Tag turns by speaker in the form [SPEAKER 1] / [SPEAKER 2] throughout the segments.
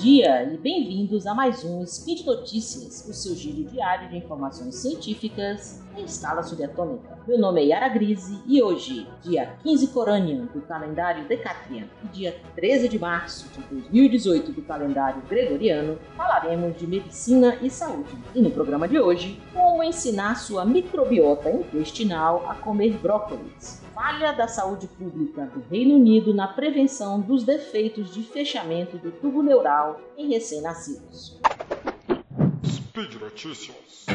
[SPEAKER 1] dia e bem-vindos a mais um Speed Notícias, o seu giro diário de informações científicas em escala subatômica. Meu nome é Yara Grise e hoje, dia 15 Coranian do calendário Decatrian e dia 13 de março de 2018 do calendário Gregoriano, falaremos de medicina e saúde. E no programa de hoje, como ensinar sua microbiota intestinal a comer brócolis falha da saúde pública do Reino Unido na prevenção dos defeitos de fechamento do tubo neural em recém-nascidos. Speed Notícias.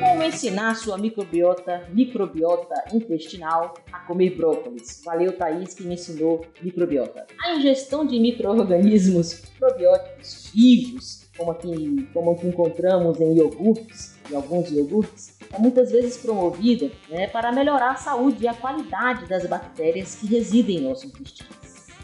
[SPEAKER 1] Como ensinar sua microbiota, microbiota intestinal a comer brócolis? Valeu, Thaís, que me ensinou microbiota. A ingestão de micro-organismos probióticos vivos como aqui, como aqui encontramos em iogurtes, em alguns iogurtes, é muitas vezes promovida né, para melhorar a saúde e a qualidade das bactérias que residem em nosso intestino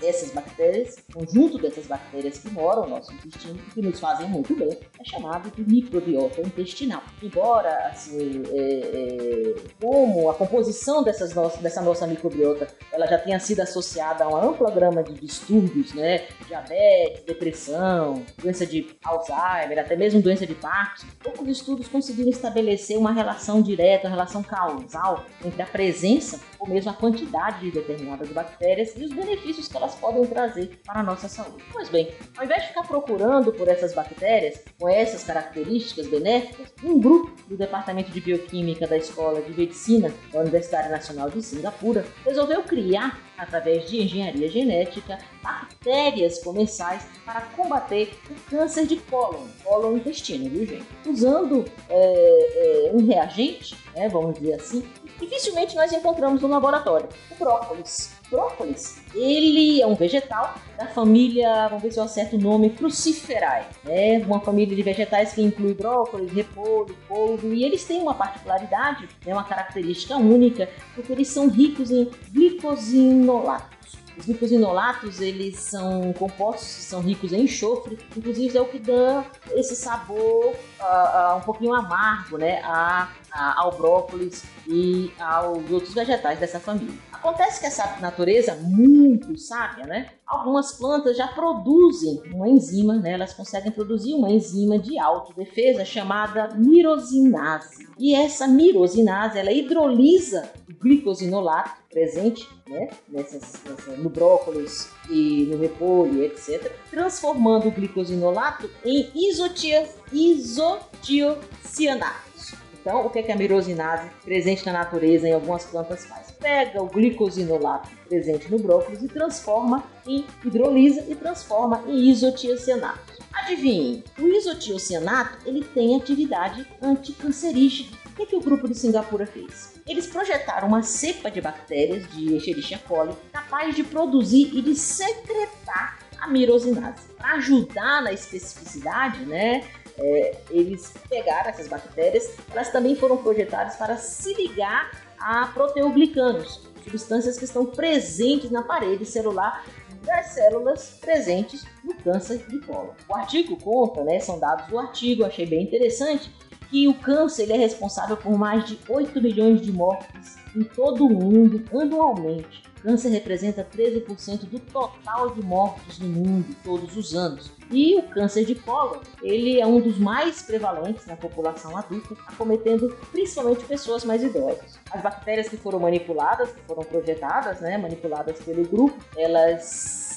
[SPEAKER 1] essas bactérias, conjunto dessas bactérias que moram no nosso intestino e que nos fazem muito bem, é chamado de microbiota intestinal. Embora, assim, é, é, como a composição dessas no dessa nossa microbiota ela já tenha sido associada a uma ampla gama de distúrbios, né, diabetes, depressão, doença de Alzheimer, até mesmo doença de Parkinson, poucos estudos conseguiram estabelecer uma relação direta, uma relação causal entre a presença ou mesmo a quantidade de determinadas bactérias e os benefícios que elas elas podem trazer para a nossa saúde. Pois bem, ao invés de ficar procurando por essas bactérias com essas características benéficas, um grupo do Departamento de Bioquímica da Escola de Medicina da Universidade Nacional de Singapura resolveu criar, através de engenharia genética, bactérias comensais para combater o câncer de cólon, cólon intestino, viu gente? Usando é, é, um reagente, né, vamos dizer assim, dificilmente nós encontramos no laboratório, o brócolis brócolis, ele é um vegetal da família, vamos ver se eu acerto o nome, Cruciferae. É uma família de vegetais que inclui brócolis, repolho, polvo, e eles têm uma particularidade, né, uma característica única, porque eles são ricos em glicosinolato. Os glicosinolatos, eles são compostos são ricos em enxofre, inclusive é o que dá esse sabor uh, uh, um pouquinho amargo né, a, ao brócolis e aos outros vegetais dessa família. Acontece que essa natureza muito sábia, né? Algumas plantas já produzem uma enzima, né? Elas conseguem produzir uma enzima de autodefesa chamada mirosinase. E essa mirosinase, ela hidrolisa o glicosinolato presente, né? Nessas, nessa, no brócolis e no repolho, etc. Transformando o glicosinolato em isotia, isotiocianato. Então, o que, é que a mirosinase presente na natureza em algumas plantas faz? Pega o glicosinolato presente no brócolis e transforma em hidrolisa e transforma em isotiocianato. Adivinhe, o isotiocianato ele tem atividade anticancerígena. O que, é que o grupo de Singapura fez? Eles projetaram uma cepa de bactérias de Escherichia coli capaz de produzir e de secretar a mirosinase. Para ajudar na especificidade, né, é, eles pegaram essas bactérias, elas também foram projetadas para se ligar a proteoglicanos, substâncias que estão presentes na parede celular das células presentes no câncer de colo. O artigo conta, né, são dados do artigo, achei bem interessante, que o câncer ele é responsável por mais de 8 milhões de mortes em todo o mundo anualmente. O câncer representa 13% do total de mortes no mundo todos os anos. E o câncer de colo, ele é um dos mais prevalentes na população adulta, acometendo principalmente pessoas mais idosas. As bactérias que foram manipuladas, que foram projetadas, né, manipuladas pelo grupo, elas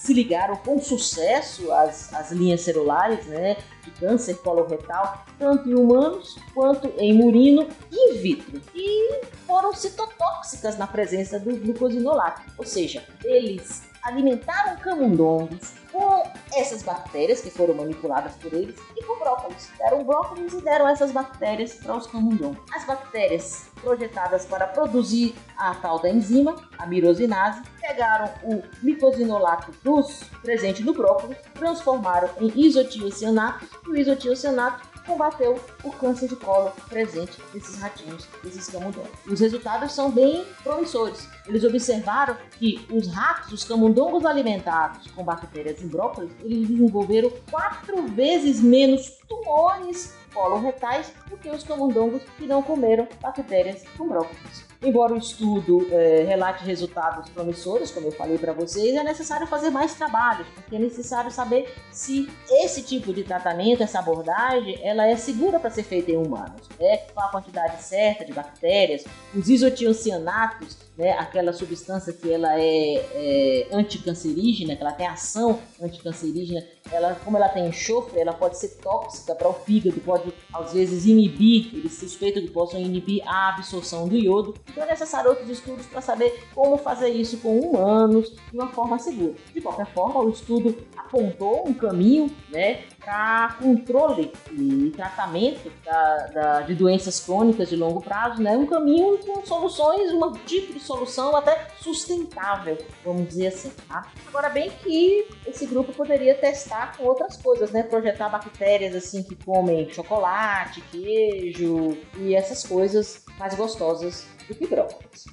[SPEAKER 1] se ligaram com sucesso às, às linhas celulares, né, de câncer coloretal, tanto em humanos quanto em murino in vitro. E foram citotóxicas na presença do glucosinolato, ou seja, eles alimentaram camundongos com essas bactérias que foram manipuladas por eles e com brócolis. Deram brócolis e deram essas bactérias para os camundongos. As bactérias projetadas para produzir a tal da enzima, a mirosinase, pegaram o micosinolato dos presente no brócolis, transformaram em isotiocianato e o isotiocianato combateu o câncer de colo presente nesses ratinhos, nesses camundongos. Os resultados são bem promissores. Eles observaram que os ratos, os camundongos alimentados com bactérias em brócolis, eles desenvolveram quatro vezes menos tumores coloretais do que os camundongos que não comeram bactérias com brócolis. Embora o estudo é, relate resultados promissores, como eu falei para vocês, é necessário fazer mais trabalhos, porque é necessário saber se esse tipo de tratamento, essa abordagem, ela é segura para ser feita em humanos. É com a quantidade certa de bactérias, os isotiocianatos né, aquela substância que ela é, é anticancerígena, que ela tem ação anticancerígena, ela, como ela tem enxofre, ela pode ser tóxica para o fígado, pode às vezes inibir, eles suspeitam que possam inibir a absorção do iodo. Então é necessário outros estudos para saber como fazer isso com humanos de uma forma segura. De qualquer forma, o estudo apontou um caminho né, para controle e tratamento da, da, de doenças crônicas de longo prazo, né, um caminho com soluções, um tipo de solução até sustentável, vamos dizer assim. Tá? Agora bem que esse grupo poderia testar com outras coisas, né? Projetar bactérias assim que comem chocolate, queijo e essas coisas mais gostosas do que brócolis.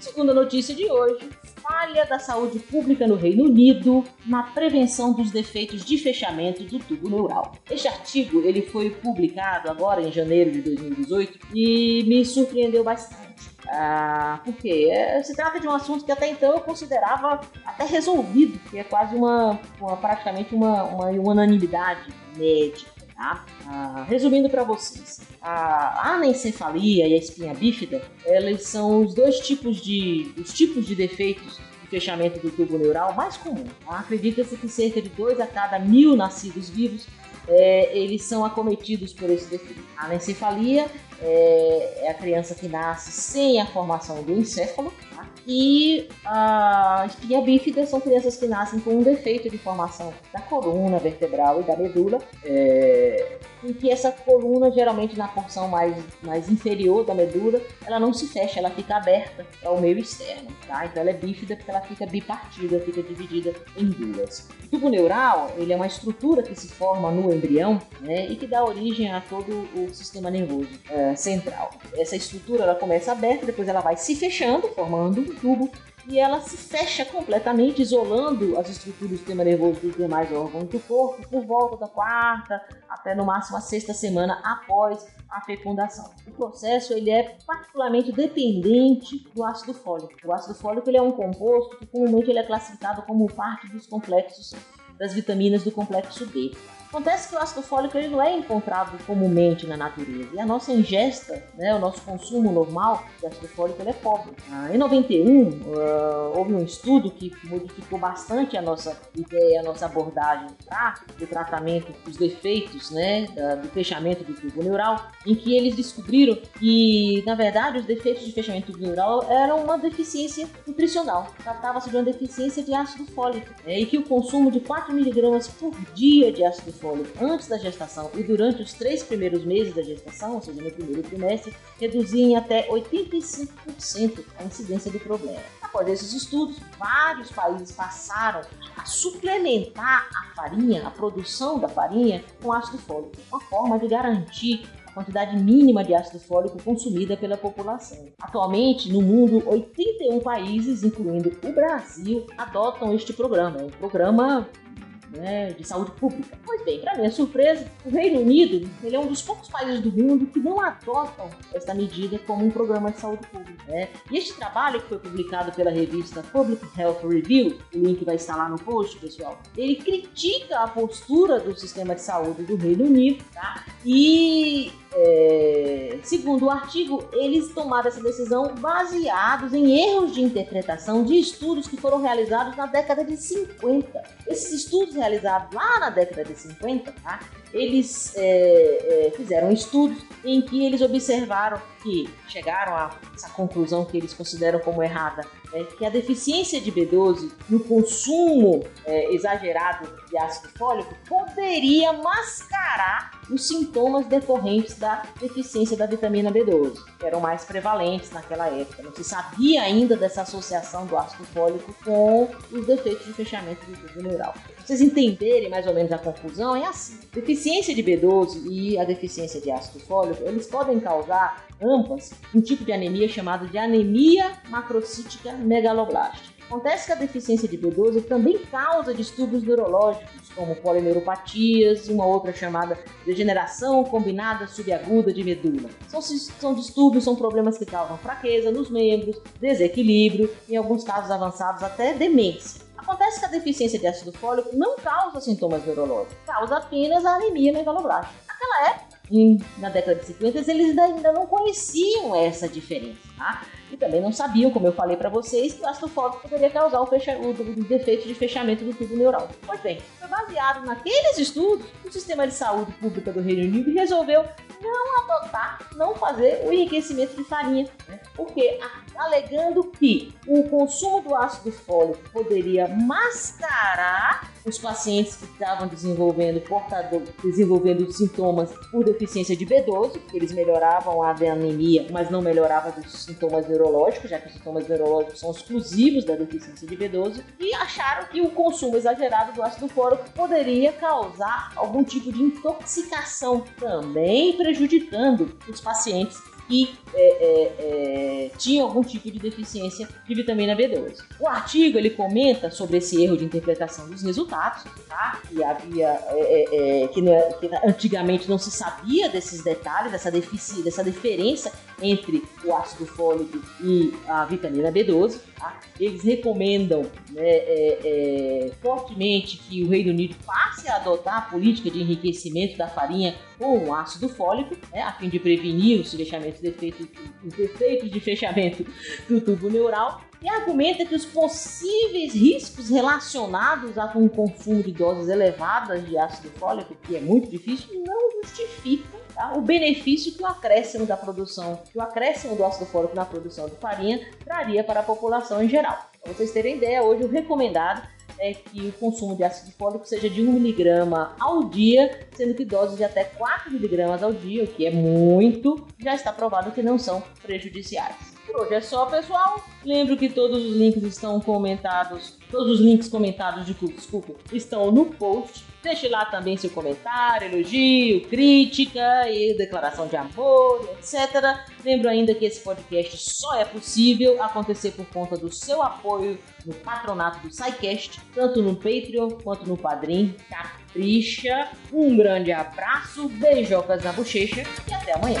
[SPEAKER 1] Segunda notícia de hoje, falha da saúde pública no Reino Unido na prevenção dos defeitos de fechamento do tubo neural. Este artigo ele foi publicado agora em janeiro de 2018 e me surpreendeu bastante. Ah, porque é, se trata de um assunto que até então eu considerava até resolvido, que é quase uma, uma praticamente uma, uma unanimidade médica. Tá? Ah, resumindo para vocês, a anencefalia e a espinha bífida, elas são os dois tipos de, os tipos de defeitos de fechamento do tubo neural mais comum. Acredita-se que cerca de 2 a cada mil nascidos vivos é, eles são acometidos por esse defeito. A anencefalia é, é a criança que nasce sem a formação do encéfalo, tá? e a espinha bífida são crianças que nascem com um defeito de formação da coluna vertebral e da medula, é, em que essa coluna, geralmente na porção mais, mais inferior da medula, ela não se fecha, ela fica aberta ao meio externo, tá? Então ela é bífida porque ela fica bipartida, fica dividida em duas. O tubo neural, ele é uma estrutura que se forma no embrião, né, e que dá origem a todo o sistema nervoso é, central. Essa estrutura, ela começa aberta, depois ela vai se fechando, formando um tubo, e ela se fecha completamente, isolando as estruturas do sistema nervoso dos demais órgãos do corpo por volta da quarta até no máximo a sexta semana após a fecundação. O processo ele é particularmente dependente do ácido fólico. O ácido fólico ele é um composto que comumente ele é classificado como parte dos complexos das vitaminas do complexo B. Acontece que o ácido fólico ele não é encontrado comumente na natureza e a nossa ingesta, né, o nosso consumo normal de ácido fólico ele é pobre. Ah, em 91 uh, ah, houve um estudo que modificou bastante a nossa ideia, a nossa abordagem para o tratamento dos defeitos, né, do fechamento do tubo neural, em que eles descobriram que na verdade os defeitos de fechamento do tubo neural eram uma deficiência nutricional. Tratava-se de uma deficiência de ácido fólico né, e que o consumo de 4 miligramas por dia de ácido fôlego antes da gestação e durante os três primeiros meses da gestação, ou seja, no primeiro trimestre, reduzia em até 85% a incidência do problema. Após esses estudos, vários países passaram a suplementar a farinha, a produção da farinha, com ácido fólico, uma forma de garantir a quantidade mínima de ácido fólico consumida pela população. Atualmente, no mundo, 81 países, incluindo o Brasil, adotam este programa. É um programa né, de saúde pública. Pois bem, para minha surpresa, o Reino Unido ele é um dos poucos países do mundo que não adotam esta medida como um programa de saúde pública. Né? E este trabalho que foi publicado pela revista Public Health Review, o link vai estar lá no post, pessoal, ele critica a postura do sistema de saúde do Reino Unido tá? e é, segundo o artigo, eles tomaram essa decisão baseados em erros de interpretação de estudos que foram realizados na década de 50. Esses estudos realizados lá na década de 50, tá? Eles é, é, fizeram estudos em que eles observaram que chegaram a essa conclusão que eles consideram como errada, é que a deficiência de B12 no consumo é, exagerado de ácido fólico poderia mascarar os sintomas decorrentes da deficiência da vitamina B12, que eram mais prevalentes naquela época. Não se sabia ainda dessa associação do ácido fólico com os defeitos de fechamento do tubo neural. Pra vocês entenderem mais ou menos a confusão, é assim. Deficiência de B12 e a deficiência de ácido fólico, eles podem causar ambas um tipo de anemia chamado de anemia macrocítica megaloblástica. Acontece que a deficiência de B12 também causa distúrbios neurológicos, como polineuropatias uma outra chamada degeneração combinada subaguda de medula. São, são distúrbios, são problemas que causam fraqueza nos membros, desequilíbrio, em alguns casos avançados até demência. Acontece que a deficiência de ácido fólico não causa sintomas neurológicos, causa apenas a anemia megaloblástica. Naquela época, na década de 50, eles ainda não conheciam essa diferença. Tá? E também não sabiam, como eu falei para vocês, que o ácido fólico poderia causar o, fecha, o, defeito de fechamento do tubo neural. Pois bem, foi baseado naqueles estudos, o sistema de saúde pública do Reino Unido resolveu não adotar, não fazer o enriquecimento de farinha, né? porque alegando que o consumo do ácido fólico poderia mascarar os pacientes que estavam desenvolvendo portador, desenvolvendo sintomas por deficiência de B12, que eles melhoravam a anemia, mas não melhoravam os sintomas neurológicos, já que os sintomas neurológicos são exclusivos da deficiência de B12, e acharam que o consumo exagerado do ácido fólico poderia causar algum tipo de intoxicação, também prejudicando os pacientes que é, é, é, tinha algum tipo de deficiência de vitamina B12. O artigo ele comenta sobre esse erro de interpretação dos resultados, tá? que havia é, é, é, que, não, que, antigamente não se sabia desses detalhes, dessa, defici, dessa diferença entre o ácido fólico e a vitamina B12. Tá? Eles recomendam né, fortemente que o Reino Unido passe a adotar a política de enriquecimento da farinha com ácido fólico, né, a fim de prevenir os fechamentos defeitos, os defeitos de fechamento do tubo neural, e argumenta que os possíveis riscos relacionados a um consumo de doses elevadas de ácido fólico, que é muito difícil, não justificam tá, o benefício que o acréscimo da produção, que o acréscimo do ácido fólico na produção de farinha traria para a população em geral. Para vocês terem ideia, hoje o recomendado é que o consumo de ácido fólico seja de 1mg ao dia, sendo que doses de até 4mg ao dia, o que é muito, já está provado que não são prejudiciais. Hoje é só, pessoal. Lembro que todos os links estão comentados, todos os links comentados de desculpa, estão no post Deixe lá também seu comentário, elogio, crítica e declaração de amor, etc. Lembro ainda que esse podcast só é possível acontecer por conta do seu apoio no patronato do SciCast, tanto no Patreon quanto no Padrim. Capricha! Um grande abraço, beijocas na bochecha e até amanhã!